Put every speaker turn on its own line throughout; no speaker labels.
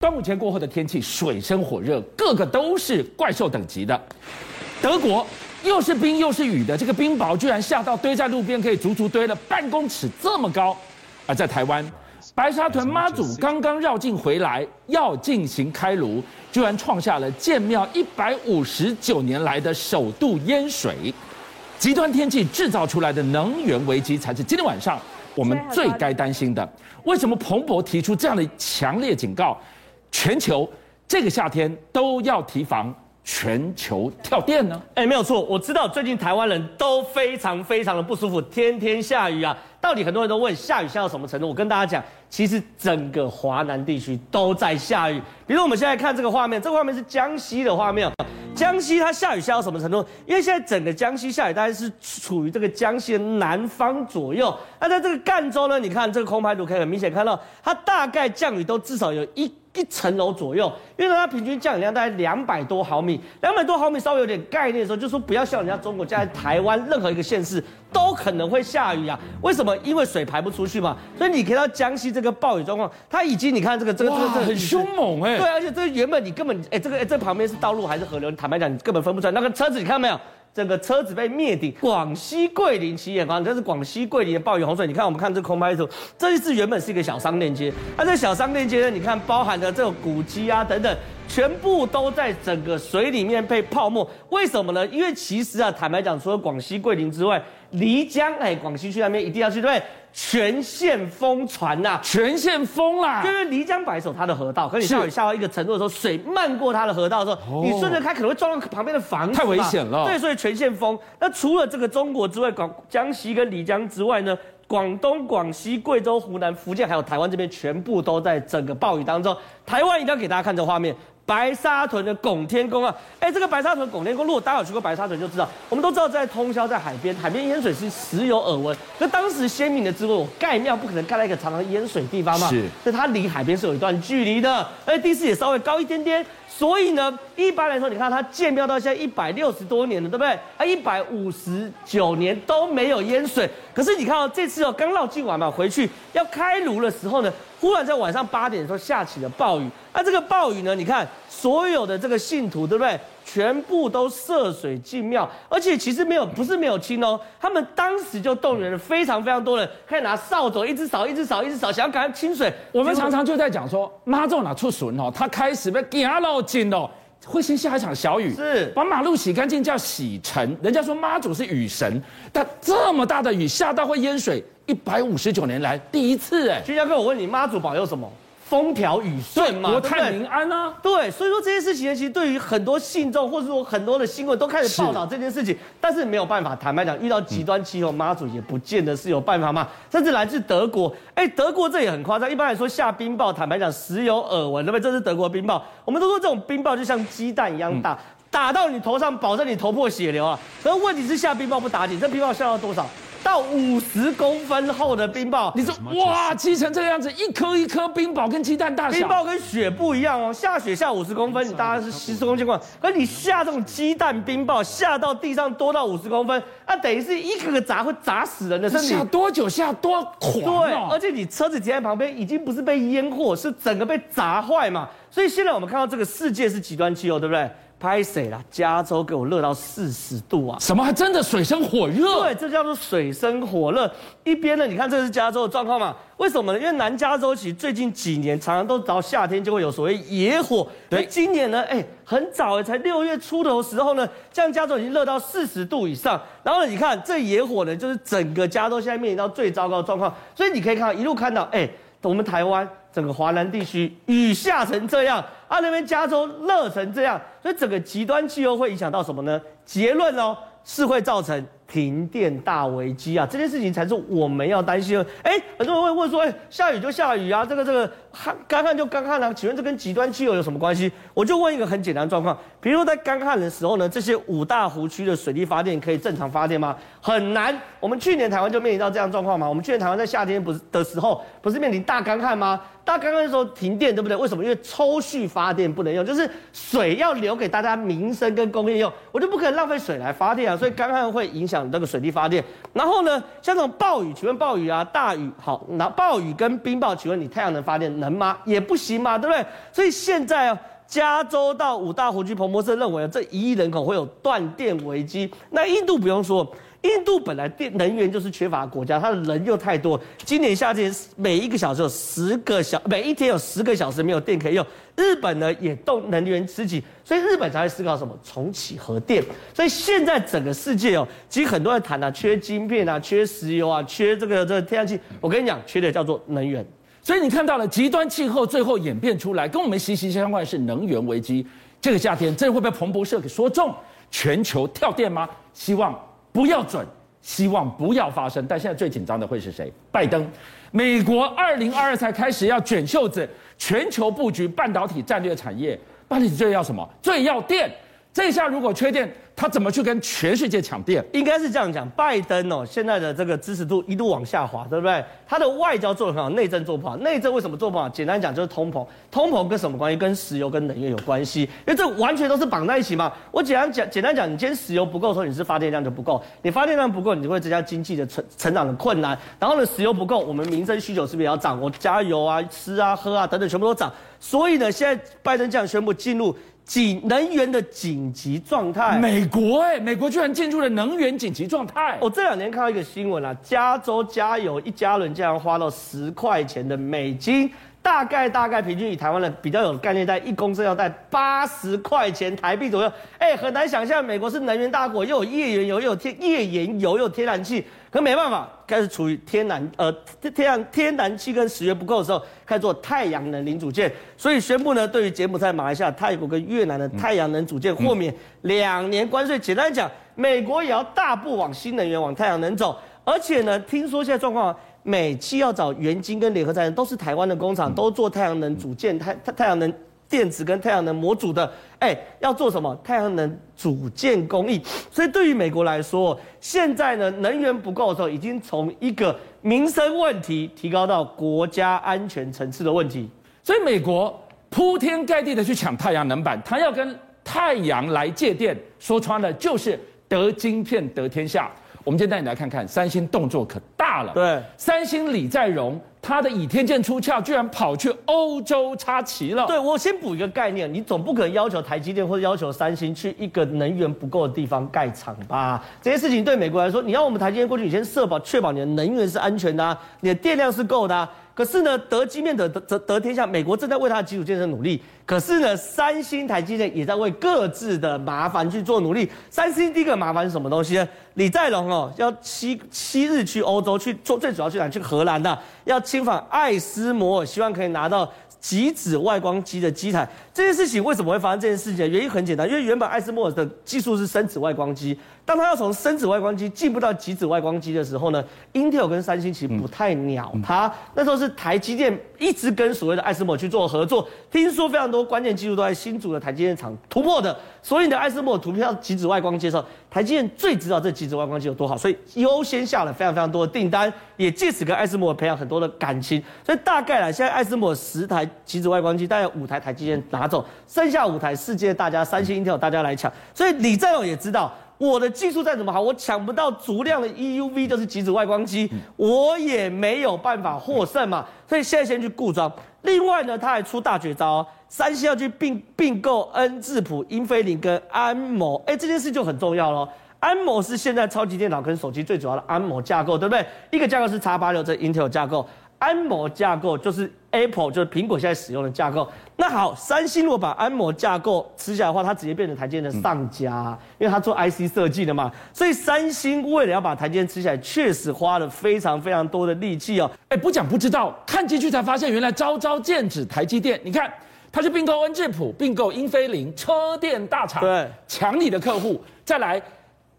端午节过后的天气水深火热，个个都是怪兽等级的。德国又是冰又是雨的，这个冰雹居然下到堆在路边，可以足足堆了半公尺这么高。而在台湾，白沙屯妈祖刚刚绕境回来，要进行开炉，居然创下了建庙一百五十九年来的首度淹水。极端天气制造出来的能源危机，才是今天晚上我们最该担心的。为什么彭博提出这样的强烈警告？全球这个夏天都要提防全球跳电呢？
哎，没有错，我知道最近台湾人都非常非常的不舒服，天天下雨啊。到底很多人都问下雨下到什么程度？我跟大家讲，其实整个华南地区都在下雨。比如我们现在看这个画面，这个画面是江西的画面。江西它下雨下到什么程度？因为现在整个江西下雨，大概是处于这个江西的南方左右。那在这个赣州呢？你看这个空拍图可以很明显看到，它大概降雨都至少有一。一层楼左右，因为它平均降雨量大概两百多毫米，两百多毫米稍微有点概念的时候，就说不要像人家中国，在台湾任何一个县市都可能会下雨啊。为什么？因为水排不出去嘛。所以你看到江西这个暴雨状况，它已经你看这个这个这个这个
很凶猛哎、欸。
对，而且这原本你根本哎这个哎这旁边是道路还是河流？坦白讲，你根本分不出来。那个车子你看到没有？整个车子被灭顶，广西桂林起眼光，这是广西桂林的暴雨洪水。你看，我们看这空拍图，这一次原本是一个小商店街，那这小商店街呢，你看包含的这个古迹啊等等，全部都在整个水里面被泡沫。为什么呢？因为其实啊，坦白讲，除了广西桂林之外，漓江哎，广西去那边一定要去，对不对？全线封船呐、啊，
全线封啦，
就是漓江白手它的河道，可你下雨下到一个程度的时候，水漫过它的河道的时候，你顺着开可能会撞到旁边的房子，
太危险了。
对，所以全线封。那除了这个中国之外，广江西跟漓江之外呢，广东、广西、贵州、湖南、福建还有台湾这边，全部都在整个暴雨当中。台湾一定要给大家看这画面。白沙屯的拱天宫啊，哎，这个白沙屯拱天宫，如果大家有去过白沙屯就知道，我们都知道在通宵在海边，海边淹水是时有耳闻。那当时先民的智慧，我盖庙不可能盖在一个常常淹水地方嘛，是，所以它离海边是有一段距离的，而且地势也稍微高一点点。所以呢，一般来说，你看它建庙到现在一百六十多年了，对不对？啊一百五十九年都没有淹水。可是你看、哦、这次哦，刚绕境完嘛，回去要开炉的时候呢，忽然在晚上八点的时候下起了暴雨。那这个暴雨呢，你看所有的这个信徒，对不对？全部都涉水进庙，而且其实没有，不是没有清哦，他们当时就动员了非常非常多人，可以拿扫帚一直扫，一直扫，一直扫，想要赶快清水。
我们常常就在讲说，妈祖哪出巡哦，他开始被惊到紧哦，会先下一场小雨，
是
把马路洗干净叫洗尘。人家说妈祖是雨神，但这么大的雨下到会淹水，一百五十九年来第一次哎。
居家哥，我问你，妈祖保佑什么？风调雨顺嘛，
国泰民安啊。
对，所以说这些事情呢，其实对于很多信众，或者说很多的新闻都开始报道这件事情，但是没有办法。坦白讲，遇到极端气候，妈祖也不见得是有办法嘛。甚至来自德国，哎，德国这也很夸张。一般来说下冰雹，坦白讲时有耳闻，对不对？这是德国冰雹，我们都说这种冰雹就像鸡蛋一样大，打到你头上，保证你头破血流啊。可是问题是下冰雹不打紧，这冰雹下到多少？到五十公分厚的冰雹，
你说哇，积成这个样子，一颗一颗冰雹跟鸡蛋大小，
冰雹跟雪不一样哦。下雪下五十公分，你大概是十公斤块，可你下这种鸡蛋冰雹，下到地上多到五十公分，那等于是一个个砸会砸死人的身体。
下多久下多狂，
对，而且你车子停在旁边，已经不是被淹过，是整个被砸坏嘛。所以现在我们看到这个世界是极端气候，对不对？拍谁啦？加州给我热到四十度啊！
什么还真的水深火热？
对，这叫做水深火热。一边呢，你看这是加州的状况嘛？为什么呢？因为南加州其实最近几年常常都到夏天就会有所谓野火。对，今年呢，哎，很早才六月初的时候呢，这样加州已经热到四十度以上。然后呢，你看这野火呢，就是整个加州现在面临到最糟糕的状况。所以你可以看到一路看到，哎，我们台湾。整个华南地区雨下成这样，啊，那边加州热成这样，所以整个极端气候会影响到什么呢？结论哦，是会造成。停电大危机啊！这件事情才是我们要担心的。哎，很多人会问说：哎，下雨就下雨啊，这个这个旱干旱就干旱啊，请问这跟极端气候有什么关系？我就问一个很简单的状况，比如说在干旱的时候呢，这些五大湖区的水力发电可以正常发电吗？很难。我们去年台湾就面临到这样状况嘛。我们去年台湾在夏天不是的时候，不是面临大干旱吗？大干旱的时候停电，对不对？为什么？因为抽蓄发电不能用，就是水要留给大家民生跟工业用，我就不可能浪费水来发电啊。所以干旱会影响。响这个水力发电。然后呢，像这种暴雨，请问暴雨啊、大雨好，那暴雨跟冰雹，请问你太阳能发电能吗？也不行嘛，对不对？所以现在啊，加州到五大湖区，彭博社认为这一亿人口会有断电危机。那印度不用说。印度本来电能源就是缺乏国家，它的人又太多。今年夏天每一个小时有十个小，每一天有十个小时没有电可以用。日本呢也动能源吃紧，所以日本才会思考什么重启核电。所以现在整个世界哦，其实很多人谈啊，缺晶片啊，缺石油啊，缺这个这个天然气。我跟你讲，缺的叫做能源。
所以你看到了极端气候最后演变出来，跟我们息息相关的是能源危机。这个夏天真的会被彭博社给说中，全球跳电吗？希望。不要准，希望不要发生。但现在最紧张的会是谁？拜登，美国二零二二才开始要卷袖子，全球布局半导体战略产业。半导体最要什么？最要电。这下如果缺电。他怎么去跟全世界抢电？
应该是这样讲，拜登哦，现在的这个支持度一度往下滑，对不对？他的外交做得很好，内政做不好。内政为什么做不好？简单讲就是通膨。通膨跟什么关系？跟石油跟能源有关系，因为这完全都是绑在一起嘛。我简单讲，简单讲，你今天石油不够的时候，你是发电量就不够。你发电量不够，你就会增加经济的成成长的困难。然后呢，石油不够，我们民生需求是不是也要涨？我加油啊、吃啊、喝啊等等，全部都涨。所以呢，现在拜登这样宣布进入。紧能源的紧急状态，
美国哎，美国居然进入了能源紧急状态。
我这两年看到一个新闻啊，加州加油一加仑竟然花到十块钱的美金，大概大概平均以台湾的比较有概念，在一公升要在八十块钱台币左右。哎，很难想象美国是能源大国，又有页岩油，又有天页岩油，又有天然气。可没办法，开始处于天然呃天然天然气跟石油不够的时候，开始做太阳能零组件，所以宣布呢，对于柬埔寨、马来西亚、泰国跟越南的太阳能组件豁免两年关税。简单讲，美国也要大步往新能源、往太阳能走。而且呢，听说现在状况，每期要找元晶跟联合再生，都是台湾的工厂，都做太阳能组件、太太太阳能。电池跟太阳能模组的，哎，要做什么？太阳能组件工艺。所以对于美国来说，现在呢，能源不够的时候，已经从一个民生问题提高到国家安全层次的问题。
所以美国铺天盖地的去抢太阳能板，他要跟太阳来借电，说穿了就是得晶片得天下。我们今天带你来看看三星动作可大了。
对，
三星李在镕。他的倚天剑出鞘，居然跑去欧洲插旗了。
对，我先补一个概念，你总不可能要求台积电或者要求三星去一个能源不够的地方盖厂吧？这些事情对美国来说，你要我们台积电过去，你先设保确保你的能源是安全的啊，你的电量是够的啊。可是呢，得晶片得得得天下，美国正在为它的基础建设努力。可是呢，三星、台积电也在为各自的麻烦去做努力。三星第一个麻烦是什么东西呢？李在龙哦，要七七日去欧洲去做，最主要去哪？去荷兰的，要亲访艾斯摩尔，希望可以拿到。极紫外光机的机台，这件事情为什么会发生这件事情？原因很简单，因为原本艾斯摩尔的技术是深紫外光机，当他要从深紫外光机进步到极紫外光机的时候呢，Intel 跟三星其实不太鸟他。那时候是台积电一直跟所谓的爱斯摩去做合作，听说非常多关键技术都在新竹的台积电厂突破的。所以呢，爱斯摩尔突破到极紫外光机的时候，台积电最知道这极紫外光机有多好，所以优先下了非常非常多的订单，也借此跟爱斯摩培养很多的感情。所以大概来，现在爱斯摩十台。极紫外光机大概五台台积电拿走，剩下五台世界大家三星、Intel 大家来抢。所以李在镕也知道，我的技术再怎么好，我抢不到足量的 EUV，就是极紫外光机，我也没有办法获胜嘛。所以现在先去固装。另外呢，他还出大绝招，三星要去并并购恩智浦、英飞凌跟安某。哎，这件事就很重要喽。安某是现在超级电脑跟手机最主要的安某架构，对不对？一个架构是 X 八六，这 Intel 架构。安某架构就是 Apple，就是苹果现在使用的架构。那好，三星如果把安谋架构吃下来的话，它直接变成台积电的上家，因为它做 IC 设计的嘛。所以三星为了要把台积电吃下来，确实花了非常非常多的力气哦。
哎，不讲不知道，看进去才发现，原来招招剑指台积电。你看，他去并购恩智浦，并购英飞凌，车电大厂，
对，
抢你的客户。再来，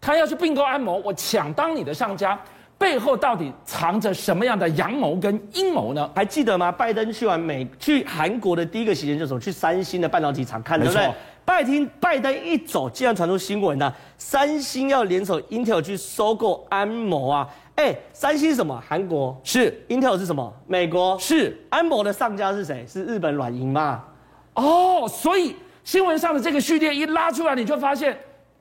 他要去并购安谋，我抢当你的上家。背后到底藏着什么样的阳谋跟阴谋呢？
还记得吗？拜登去完美去韩国的第一个时间就是去三星的半导体厂看，对不对？拜登拜登一走，竟然传出新闻呢，三星要联手 Intel 去收购安谋啊！哎，三星是什么？韩国
是
Intel 是什么？美国
是
安谋的上家是谁？是日本软银嘛？
哦，所以新闻上的这个序列一拉出来，你就发现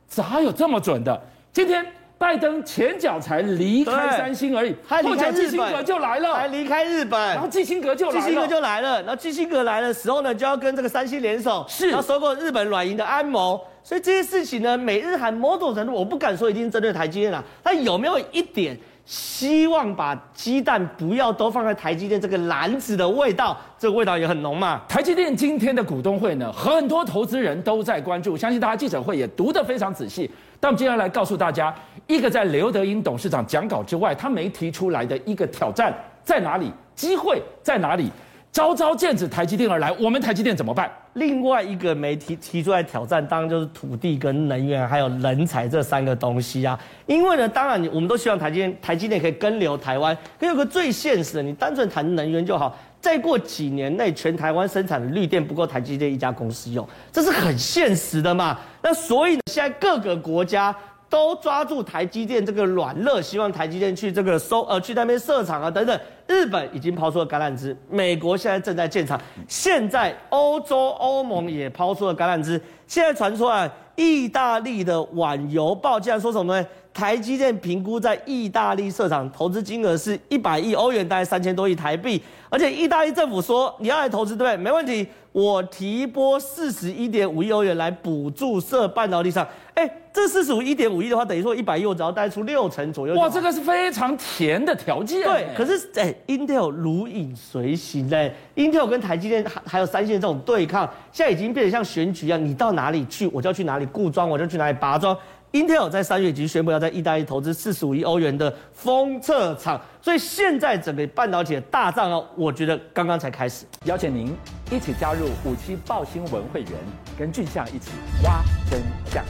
咋有这么准的？今天。拜登前脚才离开三星而已，后脚基辛格就来了，
还离开日本，
然后基辛格就来了，
基辛格就来了，然后基辛格来的时候呢，就要跟这个三星联手，
是。
要收购日本软银的安谋，所以这些事情呢，美日韩某种程度，我不敢说一定针对台积电啦，但有没有一点希望把鸡蛋不要都放在台积电这个篮子的味道，这个味道也很浓嘛？
台积电今天的股东会呢，很多投资人都在关注，相信大家记者会也读得非常仔细。但我们接下来告诉大家，一个在刘德英董事长讲稿之外，他没提出来的一个挑战在哪里？机会在哪里？招招剑指台积电而来，我们台积电怎么办？
另外一个没提提出来挑战，当然就是土地跟能源还有人才这三个东西啊。因为呢，当然我们都希望台积电台积电可以跟留台湾，可有个最现实的，你单纯谈能源就好。再过几年内，全台湾生产的绿电不够台积电一家公司用，这是很现实的嘛。那所以呢，现在各个国家都抓住台积电这个软肋，希望台积电去这个收呃去那边设厂啊等等。日本已经抛出了橄榄枝，美国现在正在建厂，现在欧洲欧盟也抛出了橄榄枝。现在传出来，意大利的晚邮报竟然说什么呢？台积电评估在意大利设厂投资金额是一百亿欧元，大概三千多亿台币。而且意大利政府说，你要来投资，对不对？没问题，我提拨四十一点五亿欧元来补助设半导体厂。哎，这四十五一点五亿的话，等于说一百亿，我只要贷出六成左右。
哇，这个是非常甜的条件。
对，可是哎，Intel 如影随形嘞。Intel 跟台积电还还有三星的这种对抗，现在已经变得像选举一样，你到哪里去，我就要去哪里固装，我就去哪里拔桩。Intel 在三月已经宣布要在意大利投资四十五亿欧元的封测厂，所以现在整个半导体的大战哦，我觉得刚刚才开始。
邀请您一起加入五七报新闻会员，跟俊相一起挖真相。